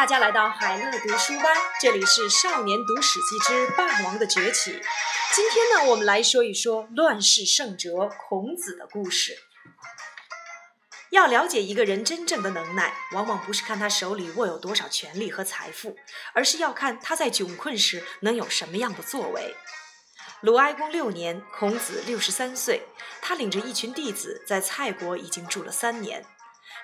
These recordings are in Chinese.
大家来到海乐读书吧，这里是《少年读史记之霸王的崛起》。今天呢，我们来说一说乱世圣哲孔子的故事。要了解一个人真正的能耐，往往不是看他手里握有多少权力和财富，而是要看他在窘困时能有什么样的作为。鲁哀公六年，孔子六十三岁，他领着一群弟子在蔡国已经住了三年。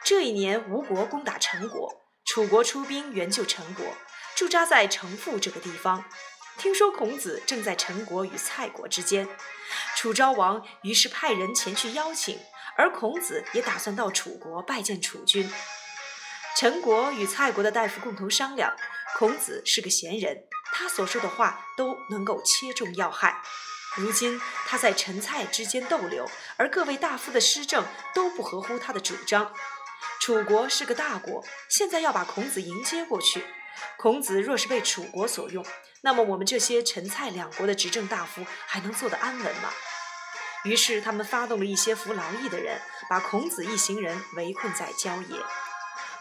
这一年，吴国攻打陈国。楚国出兵援救陈国，驻扎在城父这个地方。听说孔子正在陈国与蔡国之间，楚昭王于是派人前去邀请，而孔子也打算到楚国拜见楚君。陈国与蔡国的大夫共同商量，孔子是个贤人，他所说的话都能够切中要害。如今他在陈蔡之间逗留，而各位大夫的施政都不合乎他的主张。楚国是个大国，现在要把孔子迎接过去。孔子若是被楚国所用，那么我们这些陈蔡两国的执政大夫还能坐得安稳吗？于是他们发动了一些服劳役的人，把孔子一行人围困在郊野。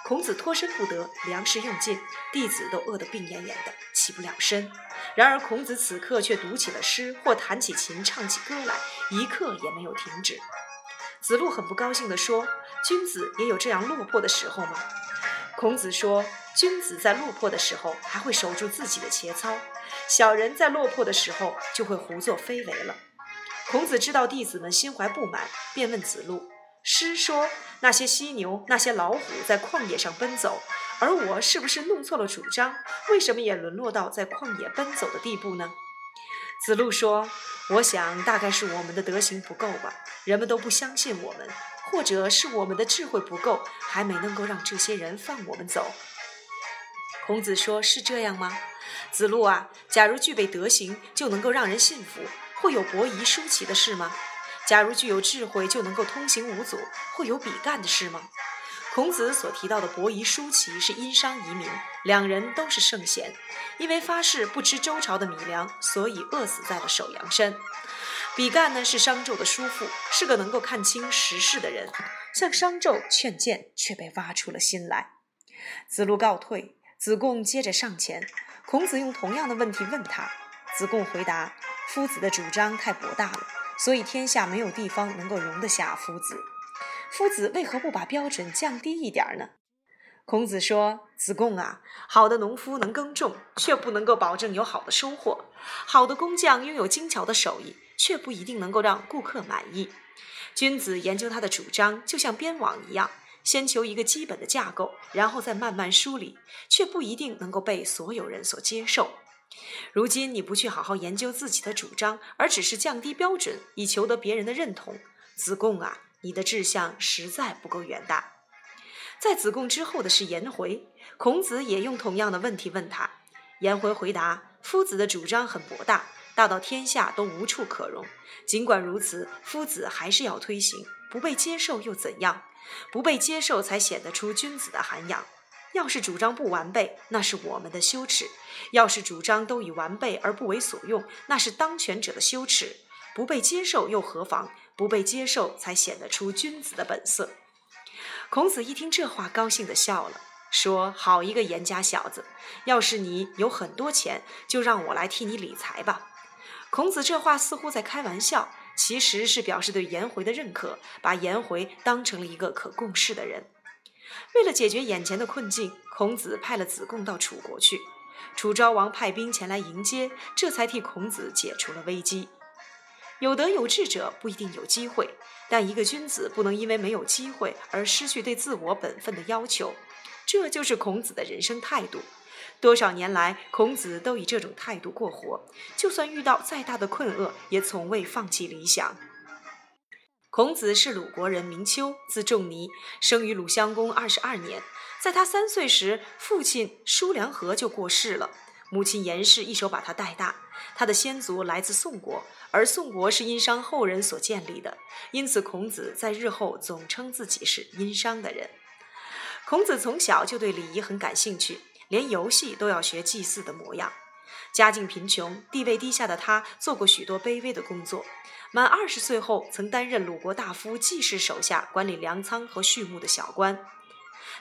孔子脱身不得，粮食用尽，弟子都饿得病恹恹的，起不了身。然而孔子此刻却读起了诗，或弹起琴，唱起歌来，一刻也没有停止。子路很不高兴地说。君子也有这样落魄的时候吗？孔子说：“君子在落魄的时候还会守住自己的节操，小人在落魄的时候就会胡作非为了。”孔子知道弟子们心怀不满，便问子路：“诗说那些犀牛、那些老虎在旷野上奔走，而我是不是弄错了主张？为什么也沦落到在旷野奔走的地步呢？”子路说：“我想大概是我们的德行不够吧，人们都不相信我们。”或者是我们的智慧不够，还没能够让这些人放我们走。孔子说：“是这样吗？”子路啊，假如具备德行就能够让人信服，会有伯夷叔齐的事吗？假如具有智慧就能够通行无阻，会有比干的事吗？孔子所提到的伯夷叔齐是殷商移民，两人都是圣贤，因为发誓不吃周朝的米粮，所以饿死在了首阳山。比干呢是商纣的叔父，是个能够看清时事的人，向商纣劝谏，却被挖出了心来。子路告退，子贡接着上前，孔子用同样的问题问他，子贡回答：夫子的主张太博大了，所以天下没有地方能够容得下夫子。夫子为何不把标准降低一点呢？孔子说：“子贡啊，好的农夫能耕种，却不能够保证有好的收获；好的工匠拥有精巧的手艺。”却不一定能够让顾客满意。君子研究他的主张，就像编网一样，先求一个基本的架构，然后再慢慢梳理，却不一定能够被所有人所接受。如今你不去好好研究自己的主张，而只是降低标准以求得别人的认同，子贡啊，你的志向实在不够远大。在子贡之后的是颜回，孔子也用同样的问题问他，颜回回答：夫子的主张很博大。大到天下都无处可容。尽管如此，夫子还是要推行。不被接受又怎样？不被接受才显得出君子的涵养。要是主张不完备，那是我们的羞耻；要是主张都已完备而不为所用，那是当权者的羞耻。不被接受又何妨？不被接受才显得出君子的本色。孔子一听这话，高兴地笑了。说好一个严家小子！要是你有很多钱，就让我来替你理财吧。孔子这话似乎在开玩笑，其实是表示对颜回的认可，把颜回当成了一个可共事的人。为了解决眼前的困境，孔子派了子贡到楚国去。楚昭王派兵前来迎接，这才替孔子解除了危机。有德有智者不一定有机会，但一个君子不能因为没有机会而失去对自我本分的要求。这就是孔子的人生态度。多少年来，孔子都以这种态度过活，就算遇到再大的困厄，也从未放弃理想。孔子是鲁国人，名丘，字仲尼，生于鲁襄公二十二年。在他三岁时，父亲叔梁纥就过世了，母亲颜氏一手把他带大。他的先祖来自宋国，而宋国是殷商后人所建立的，因此孔子在日后总称自己是殷商的人。孔子从小就对礼仪很感兴趣。连游戏都要学祭祀的模样。家境贫穷、地位低下的他，做过许多卑微的工作。满二十岁后，曾担任鲁国大夫季氏手下管理粮仓和畜牧的小官。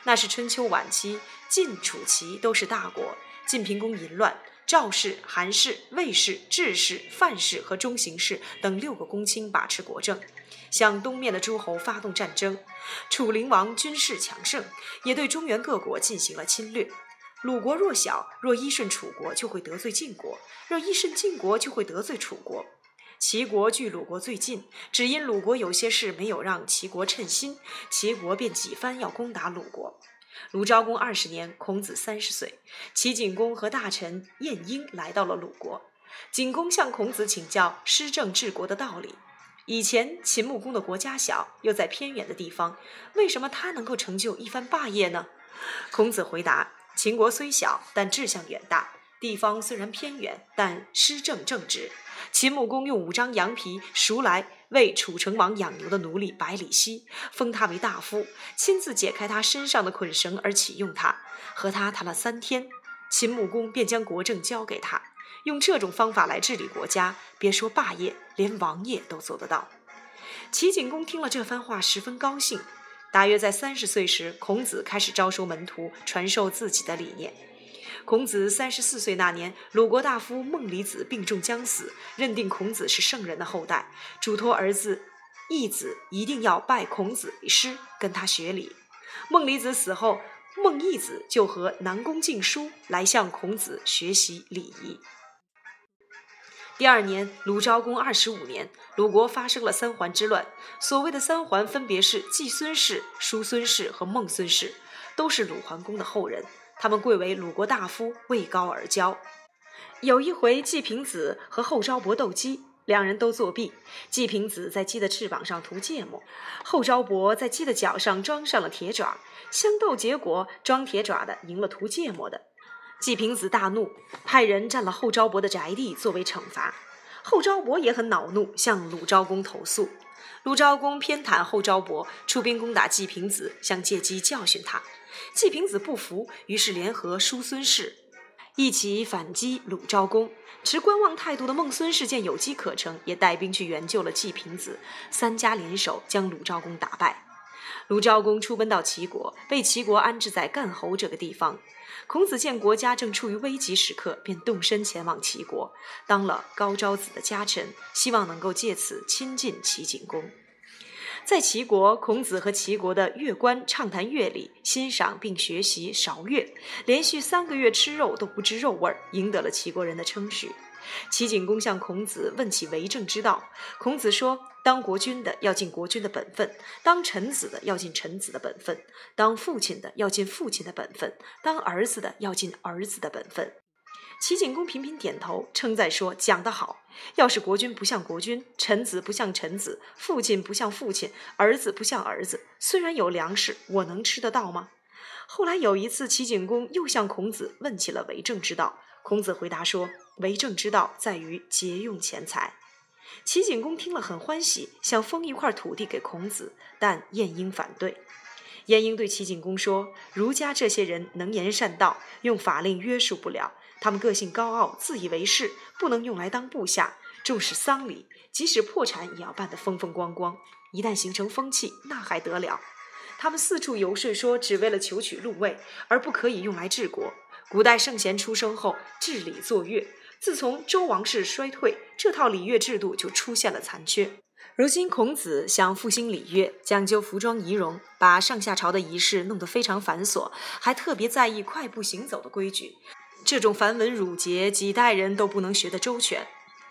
那是春秋晚期，晋、楚、齐都是大国，晋平公淫乱，赵氏、韩氏、魏氏、智氏、范氏和中行氏等六个公卿把持国政，向东面的诸侯发动战争。楚灵王军事强盛，也对中原各国进行了侵略。鲁国弱小，若依顺楚国，就会得罪晋国；若依顺晋国，就会得罪楚国。齐国距鲁国最近，只因鲁国有些事没有让齐国称心，齐国便几番要攻打鲁国。鲁昭公二十年，孔子三十岁，齐景公和大臣晏婴来到了鲁国。景公向孔子请教施政治国的道理。以前秦穆公的国家小，又在偏远的地方，为什么他能够成就一番霸业呢？孔子回答。秦国虽小，但志向远大；地方虽然偏远，但施政正直。秦穆公用五张羊皮赎来为楚成王养牛的奴隶百里奚，封他为大夫，亲自解开他身上的捆绳而启用他。和他谈了三天，秦穆公便将国政交给他。用这种方法来治理国家，别说霸业，连王业都做得到。齐景公听了这番话，十分高兴。大约在三十岁时，孔子开始招收门徒，传授自己的理念。孔子三十四岁那年，鲁国大夫孟离子病重将死，认定孔子是圣人的后代，嘱托儿子义子一定要拜孔子为师，跟他学礼。孟离子死后，孟义子就和南宫敬叔来向孔子学习礼仪。第二年，鲁昭公二十五年，鲁国发生了三桓之乱。所谓的三桓，分别是季孙氏、叔孙氏和孟孙氏，都是鲁桓公的后人。他们贵为鲁国大夫，位高而骄。有一回，季平子和后昭伯斗鸡，两人都作弊。季平子在鸡的翅膀上涂芥末，后昭伯在鸡的脚上装上了铁爪。相斗结果，装铁爪的赢了涂芥末的。季平子大怒，派人占了后昭伯的宅地作为惩罚。后昭伯也很恼怒，向鲁昭公投诉。鲁昭公偏袒后昭伯，出兵攻打季平子，想借机教训他。季平子不服，于是联合叔孙氏一起反击鲁昭公。持观望态度的孟孙氏见有机可乘，也带兵去援救了季平子。三家联手将鲁昭公打败。鲁昭公出奔到齐国，被齐国安置在干侯这个地方。孔子见国家正处于危急时刻，便动身前往齐国，当了高昭子的家臣，希望能够借此亲近齐景公。在齐国，孔子和齐国的乐官畅谈乐理，欣赏并学习韶乐，连续三个月吃肉都不知肉味儿，赢得了齐国人的称许。齐景公向孔子问起为政之道，孔子说：“当国君的要尽国君的本分，当臣子的要尽臣子的本分，当父亲的要尽父亲的本分，当儿子的要尽儿子的本分。”齐景公频频点头，称赞说：“讲得好！要是国君不像国君，臣子不像臣子，父亲不像父亲，儿子不像儿子，虽然有粮食，我能吃得到吗？”后来有一次，齐景公又向孔子问起了为政之道。孔子回答说：“为政之道在于节用钱财。”齐景公听了很欢喜，想封一块土地给孔子，但晏婴反对。晏婴对齐景公说：“儒家这些人能言善道，用法令约束不了。他们个性高傲，自以为是，不能用来当部下。重视丧礼，即使破产也要办得风风光光。一旦形成风气，那还得了？他们四处游说，说只为了求取禄位，而不可以用来治国。”古代圣贤出生后，治理作乐。自从周王室衰退，这套礼乐制度就出现了残缺。如今孔子想复兴礼乐，讲究服装仪容，把上下朝的仪式弄得非常繁琐，还特别在意快步行走的规矩。这种繁文缛节，几代人都不能学得周全，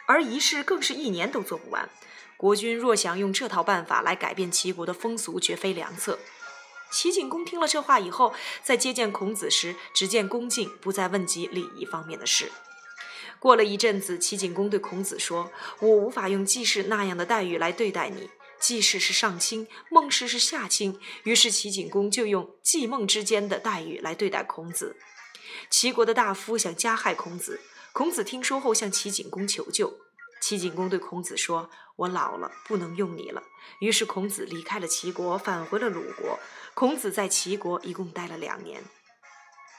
而仪式更是一年都做不完。国君若想用这套办法来改变齐国的风俗，绝非良策。齐景公听了这话以后，在接见孔子时，只见恭敬，不再问及礼仪方面的事。过了一阵子，齐景公对孔子说：“我无法用季氏那样的待遇来对待你。季氏是上卿，孟氏是下卿。”于是齐景公就用季孟之间的待遇来对待孔子。齐国的大夫想加害孔子，孔子听说后向齐景公求救。齐景公对孔子说：“我老了，不能用你了。”于是孔子离开了齐国，返回了鲁国。孔子在齐国一共待了两年。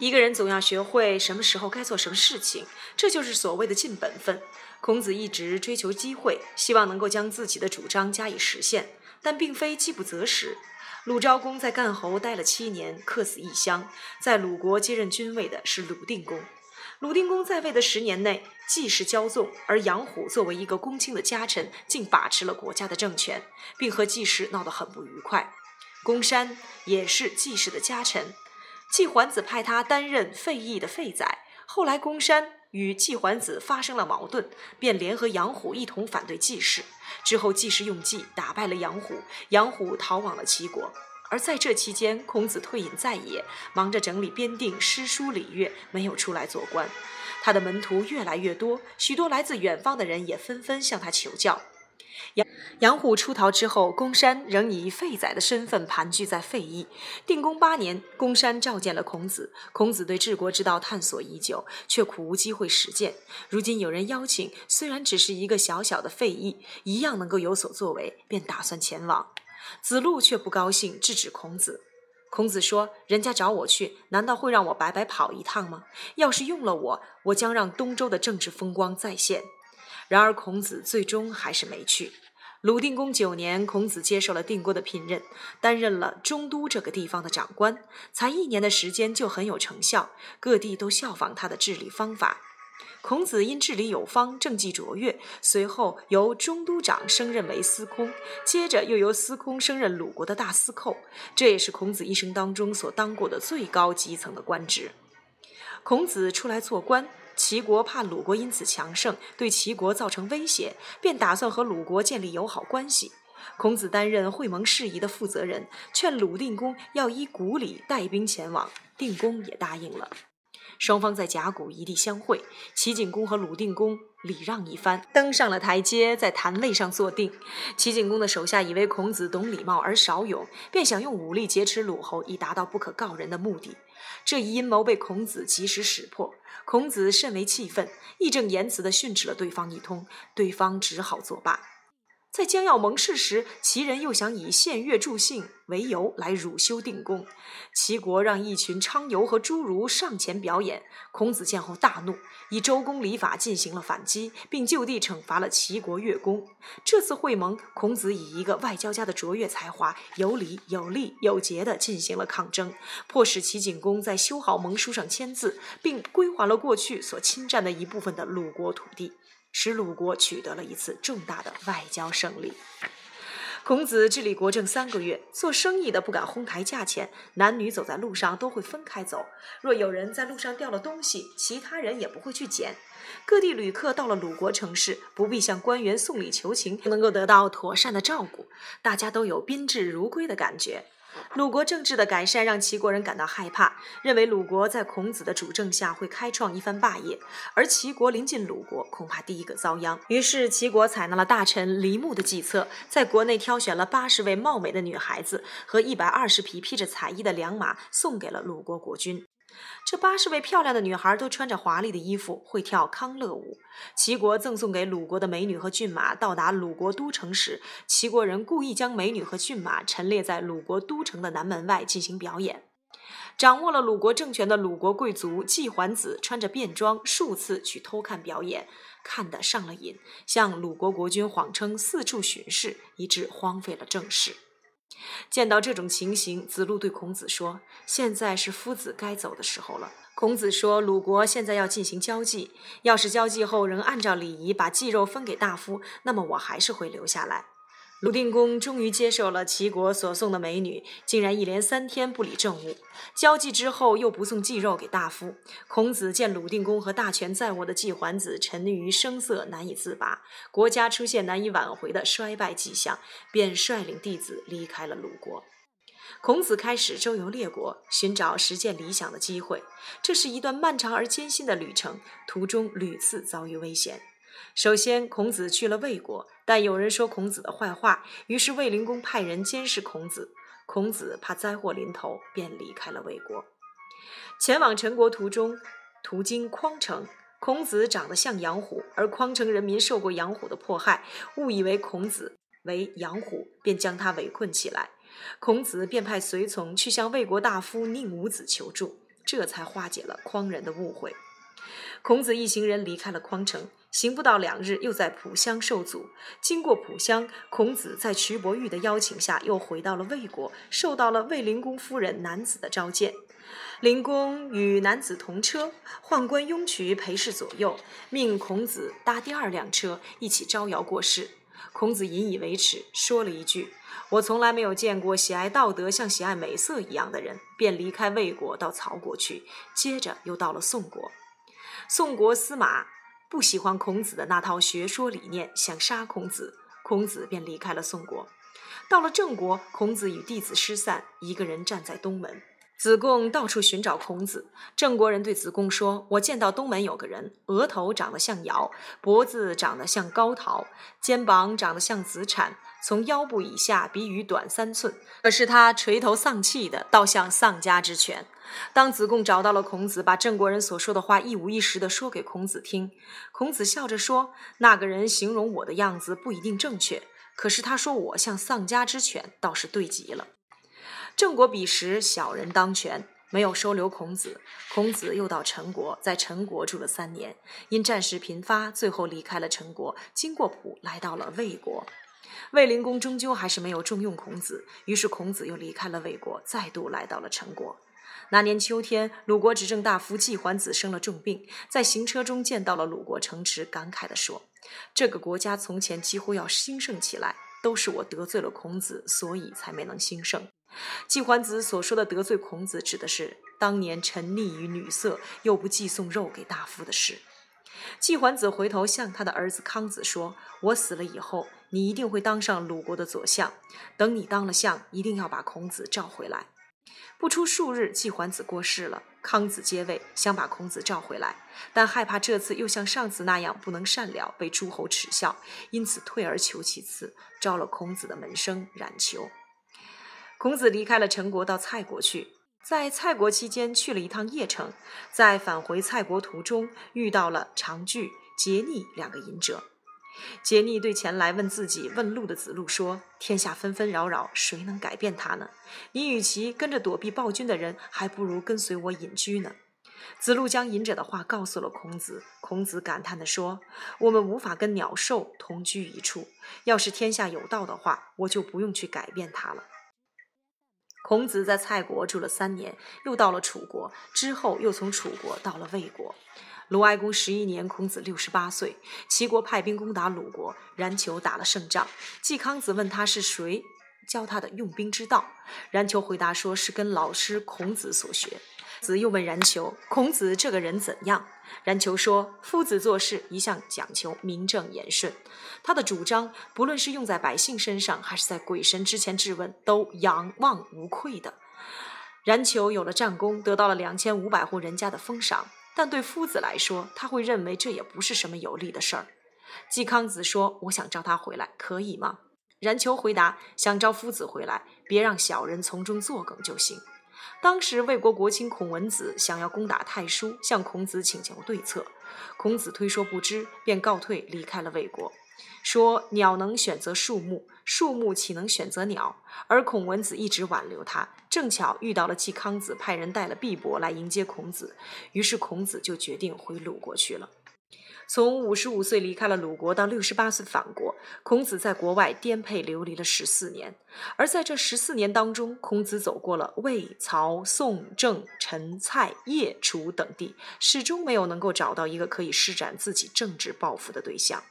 一个人总要学会什么时候该做什么事情，这就是所谓的尽本分。孔子一直追求机会，希望能够将自己的主张加以实现，但并非饥不择食。鲁昭公在干侯待了七年，客死异乡，在鲁国接任君位的是鲁定公。鲁定公在位的十年内，季氏骄纵，而杨虎作为一个公卿的家臣，竟把持了国家的政权，并和季氏闹得很不愉快。公山也是季氏的家臣，季桓子派他担任费邑的费宰。后来公山与季桓子发生了矛盾，便联合杨虎一同反对季氏。之后季氏用计打败了杨虎，杨虎逃往了齐国。而在这期间，孔子退隐在野，忙着整理编定诗书礼乐，没有出来做官。他的门徒越来越多，许多来自远方的人也纷纷向他求教。杨虎出逃之后，公山仍以废宰的身份盘踞在废邑。定公八年，公山召见了孔子。孔子对治国之道探索已久，却苦无机会实践。如今有人邀请，虽然只是一个小小的废邑，一样能够有所作为，便打算前往。子路却不高兴，制止孔子。孔子说：“人家找我去，难道会让我白白跑一趟吗？要是用了我，我将让东周的政治风光再现。”然而孔子最终还是没去。鲁定公九年，孔子接受了定国的聘任，担任了中都这个地方的长官。才一年的时间就很有成效，各地都效仿他的治理方法。孔子因治理有方，政绩卓越，随后由中都长升任为司空，接着又由司空升任鲁国的大司寇。这也是孔子一生当中所当过的最高基层的官职。孔子出来做官。齐国怕鲁国因此强盛，对齐国造成威胁，便打算和鲁国建立友好关系。孔子担任会盟事宜的负责人，劝鲁定公要依古礼带兵前往，定公也答应了。双方在甲骨一地相会，齐景公和鲁定公礼让一番，登上了台阶，在坛位上坐定。齐景公的手下以为孔子懂礼貌而少勇，便想用武力劫持鲁侯，以达到不可告人的目的。这一阴谋被孔子及时识破，孔子甚为气愤，义正言辞地训斥了对方一通，对方只好作罢。在将要盟誓时，齐人又想以献乐助兴为由来辱修定公。齐国让一群昌游和侏儒上前表演，孔子见后大怒，以周公礼法进行了反击，并就地惩罚了齐国乐工。这次会盟，孔子以一个外交家的卓越才华，有理有力有节地进行了抗争，迫使齐景公在修好盟书上签字，并归还了过去所侵占的一部分的鲁国土地。使鲁国取得了一次重大的外交胜利。孔子治理国政三个月，做生意的不敢哄抬价钱，男女走在路上都会分开走。若有人在路上掉了东西，其他人也不会去捡。各地旅客到了鲁国城市，不必向官员送礼求情，能够得到妥善的照顾，大家都有宾至如归的感觉。鲁国政治的改善让齐国人感到害怕，认为鲁国在孔子的主政下会开创一番霸业，而齐国临近鲁国，恐怕第一个遭殃。于是齐国采纳了大臣黎牧的计策，在国内挑选了八十位貌美的女孩子和一百二十匹披着彩衣的良马，送给了鲁国国君。这八十位漂亮的女孩都穿着华丽的衣服，会跳康乐舞。齐国赠送给鲁国的美女和骏马到达鲁国都城时，齐国人故意将美女和骏马陈列在鲁国都城的南门外进行表演。掌握了鲁国政权的鲁国贵族季桓子穿着便装数次去偷看表演，看得上了瘾，向鲁国国君谎称四处巡视，以致荒废了政事。见到这种情形，子路对孔子说：“现在是夫子该走的时候了。”孔子说：“鲁国现在要进行交际，要是交际后仍按照礼仪把祭肉分给大夫，那么我还是会留下来。”鲁定公终于接受了齐国所送的美女，竟然一连三天不理政务。交际之后又不送祭肉给大夫。孔子见鲁定公和大权在握的季桓子沉溺于声色，难以自拔，国家出现难以挽回的衰败迹象，便率领弟子离开了鲁国。孔子开始周游列国，寻找实践理想的机会。这是一段漫长而艰辛的旅程，途中屡次遭遇危险。首先，孔子去了魏国，但有人说孔子的坏话，于是卫灵公派人监视孔子。孔子怕灾祸临头，便离开了魏国。前往陈国途中，途经匡城，孔子长得像杨虎，而匡城人民受过杨虎的迫害，误以为孔子为杨虎，便将他围困起来。孔子便派随从去向魏国大夫宁武子求助，这才化解了匡人的误会。孔子一行人离开了匡城。行不到两日，又在浦乡受阻。经过浦乡，孔子在瞿伯玉的邀请下，又回到了魏国，受到了魏灵公夫人南子的召见。灵公与男子同车，宦官雍渠陪侍左右，命孔子搭第二辆车，一起招摇过市。孔子引以为耻，说了一句：“我从来没有见过喜爱道德像喜爱美色一样的人。”便离开魏国到曹国去，接着又到了宋国。宋国司马不喜欢孔子的那套学说理念，想杀孔子，孔子便离开了宋国。到了郑国，孔子与弟子失散，一个人站在东门。子贡到处寻找孔子。郑国人对子贡说：“我见到东门有个人，额头长得像尧，脖子长得像高陶，肩膀长得像子产，从腰部以下比羽短三寸。可是他垂头丧气的，倒像丧家之犬。”当子贡找到了孔子，把郑国人所说的话一五一十的说给孔子听。孔子笑着说：“那个人形容我的样子不一定正确，可是他说我像丧家之犬，倒是对极了。”郑国彼时小人当权，没有收留孔子。孔子又到陈国，在陈国住了三年，因战事频发，最后离开了陈国，经过蒲，来到了魏国。卫灵公终究还是没有重用孔子，于是孔子又离开了魏国，再度来到了陈国。那年秋天，鲁国执政大夫季桓子生了重病，在行车中见到了鲁国城池，感慨地说：“这个国家从前几乎要兴盛起来，都是我得罪了孔子，所以才没能兴盛。”季桓子所说的得罪孔子，指的是当年沉溺于女色，又不寄送肉给大夫的事。季桓子回头向他的儿子康子说：“我死了以后，你一定会当上鲁国的左相。等你当了相，一定要把孔子召回来。”不出数日，季桓子过世了，康子接位，想把孔子召回来，但害怕这次又像上次那样不能善了，被诸侯耻笑，因此退而求其次，招了孔子的门生冉求。孔子离开了陈国，到蔡国去。在蔡国期间，去了一趟邺城，在返回蔡国途中，遇到了长句、桀逆两个隐者。杰尼对前来问自己问路的子路说：“天下纷纷扰扰，谁能改变它呢？你与其跟着躲避暴君的人，还不如跟随我隐居呢。”子路将隐者的话告诉了孔子。孔子感叹地说：“我们无法跟鸟兽同居一处。要是天下有道的话，我就不用去改变它了。”孔子在蔡国住了三年，又到了楚国，之后又从楚国到了魏国。鲁哀公十一年，孔子六十八岁，齐国派兵攻打鲁国，冉求打了胜仗。季康子问他是谁教他的用兵之道，冉求回答说是跟老师孔子所学。子又问冉求：“孔子这个人怎样？”冉求说：“夫子做事一向讲求名正言顺，他的主张不论是用在百姓身上，还是在鬼神之前质问，都仰望无愧的。”冉求有了战功，得到了两千五百户人家的封赏，但对夫子来说，他会认为这也不是什么有利的事儿。季康子说：“我想召他回来，可以吗？”冉求回答：“想召夫子回来，别让小人从中作梗就行。”当时魏国国卿孔文子想要攻打太叔，向孔子请求对策。孔子推说不知，便告退，离开了魏国。说鸟能选择树木，树木岂能选择鸟？而孔文子一直挽留他，正巧遇到了季康子派人带了毕帛来迎接孔子，于是孔子就决定回鲁国去了。从五十五岁离开了鲁国到六十八岁返国，孔子在国外颠沛流离了十四年。而在这十四年当中，孔子走过了魏、曹、宋、郑、陈、蔡、叶、楚等地，始终没有能够找到一个可以施展自己政治抱负的对象。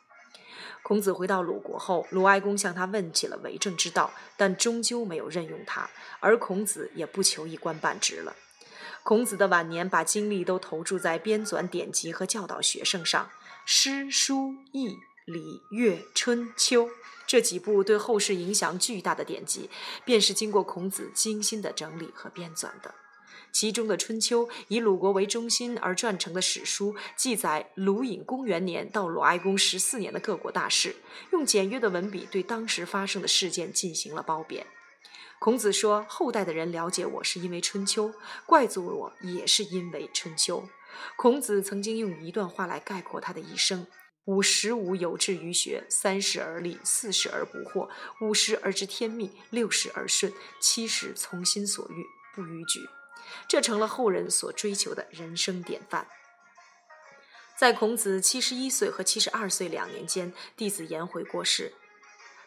孔子回到鲁国后，鲁哀公向他问起了为政之道，但终究没有任用他，而孔子也不求一官半职了。孔子的晚年把精力都投注在编纂典籍和教导学生上。诗、书、易、礼、乐、春秋这几部对后世影响巨大的典籍，便是经过孔子精心的整理和编纂的。其中的《春秋》以鲁国为中心而撰成的史书，记载鲁隐公元年到鲁哀公十四年的各国大事，用简约的文笔对当时发生的事件进行了褒贬。孔子说：“后代的人了解我是因为《春秋》，怪罪我也是因为《春秋》。”孔子曾经用一段话来概括他的一生：五十五有志于学，三十而立，四十而不惑，五十而知天命，六十而顺，七十从心所欲不逾矩。这成了后人所追求的人生典范。在孔子七十一岁和七十二岁两年间，弟子颜回过世，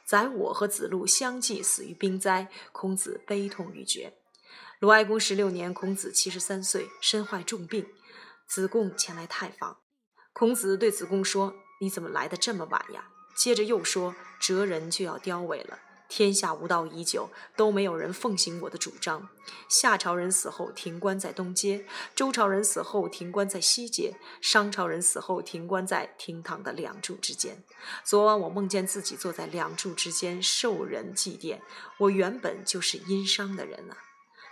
载我和子路相继死于兵灾，孔子悲痛欲绝。鲁哀公十六年，孔子七十三岁，身患重病，子贡前来探访。孔子对子贡说：“你怎么来的这么晚呀？”接着又说：“哲人就要凋萎了。”天下无道已久，都没有人奉行我的主张。夏朝人死后停棺在东街，周朝人死后停棺在西街，商朝人死后停棺在厅堂的两柱之间。昨晚我梦见自己坐在两柱之间受人祭奠，我原本就是殷商的人啊。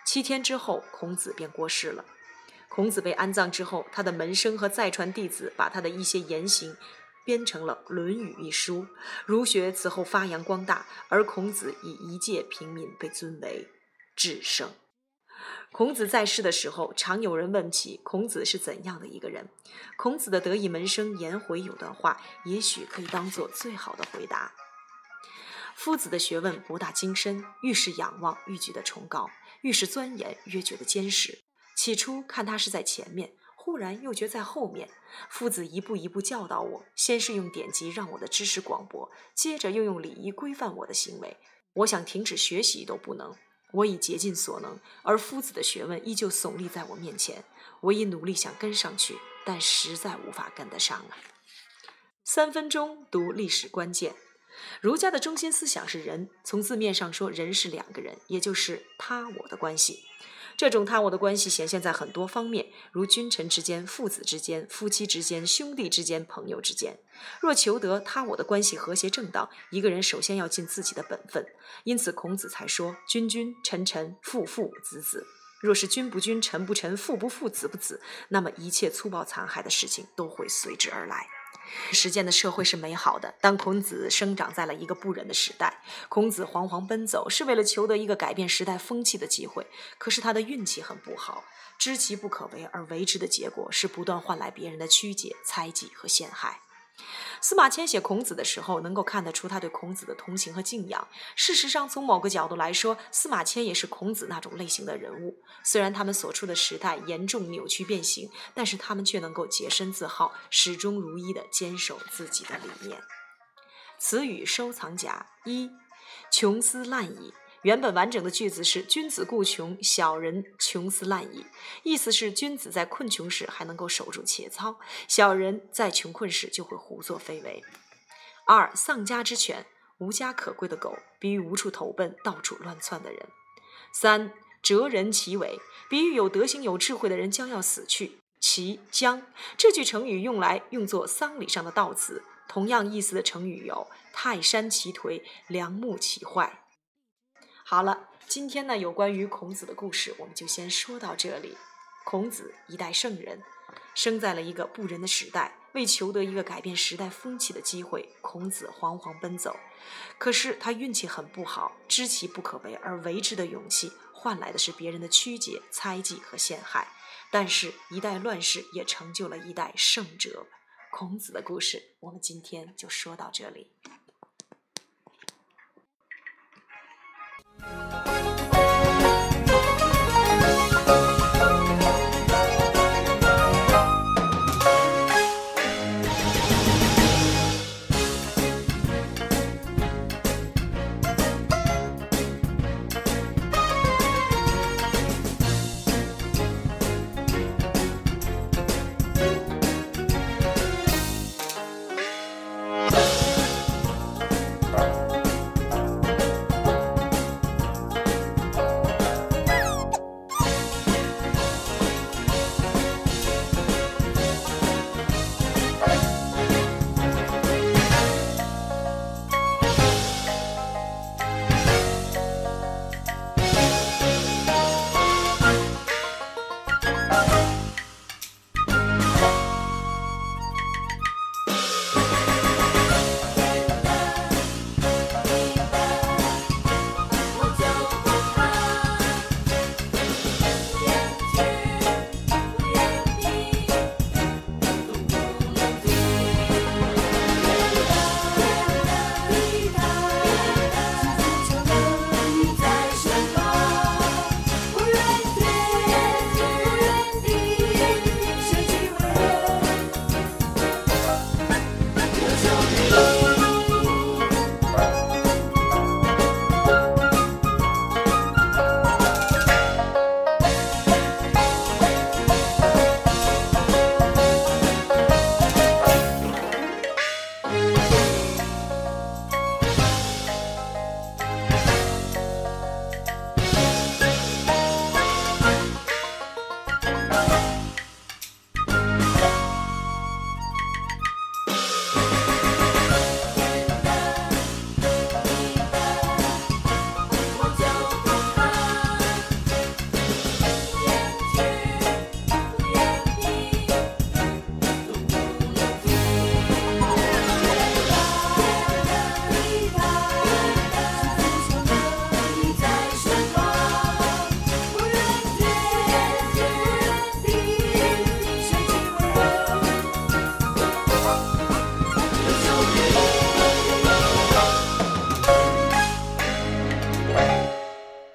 七天之后，孔子便过世了。孔子被安葬之后，他的门生和再传弟子把他的一些言行。编成了《论语》一书，儒学此后发扬光大，而孔子以一介平民被尊为至圣。孔子在世的时候，常有人问起孔子是怎样的一个人。孔子的得意门生颜回有段话，也许可以当做最好的回答：夫子的学问博大精深，愈是仰望愈觉得崇高，愈是钻研越觉得坚实。起初看他是在前面。忽然又觉在后面，夫子一步一步教导我，先是用典籍让我的知识广博，接着又用礼仪规范我的行为。我想停止学习都不能，我已竭尽所能，而夫子的学问依旧耸立在我面前。我已努力想跟上去，但实在无法跟得上啊。三分钟读历史关键，儒家的中心思想是人。从字面上说，人是两个人，也就是他我的关系。这种他我的关系显现在很多方面，如君臣之间、父子之间、夫妻之间、兄弟之间、朋友之间。若求得他我的关系和谐正当，一个人首先要尽自己的本分。因此，孔子才说：“君君，臣臣，父父，子子。”若是君不君，臣不臣，父不父，子不子，那么一切粗暴残害的事情都会随之而来。实践的社会是美好的，当孔子生长在了一个不忍的时代。孔子惶惶奔走，是为了求得一个改变时代风气的机会。可是他的运气很不好，知其不可为而为之的结果是不断换来别人的曲解、猜忌和陷害。司马迁写孔子的时候，能够看得出他对孔子的同情和敬仰。事实上，从某个角度来说，司马迁也是孔子那种类型的人物。虽然他们所处的时代严重扭曲变形，但是他们却能够洁身自好，始终如一地坚守自己的理念。词语收藏夹一：穷思滥矣。原本完整的句子是“君子固穷，小人穷斯滥矣”，意思是君子在困穷时还能够守住节操，小人在穷困时就会胡作非为。二，丧家之犬，无家可归的狗，比喻无处投奔、到处乱窜的人。三，哲人其尾，比喻有德行、有智慧的人将要死去。其将这句成语用来用作丧礼上的悼词，同样意思的成语有泰山其颓，良木其坏。好了，今天呢有关于孔子的故事，我们就先说到这里。孔子一代圣人，生在了一个不仁的时代，为求得一个改变时代风气的机会，孔子惶惶奔走。可是他运气很不好，知其不可为而为之的勇气，换来的是别人的曲解、猜忌和陷害。但是，一代乱世也成就了一代圣哲。孔子的故事，我们今天就说到这里。Bye.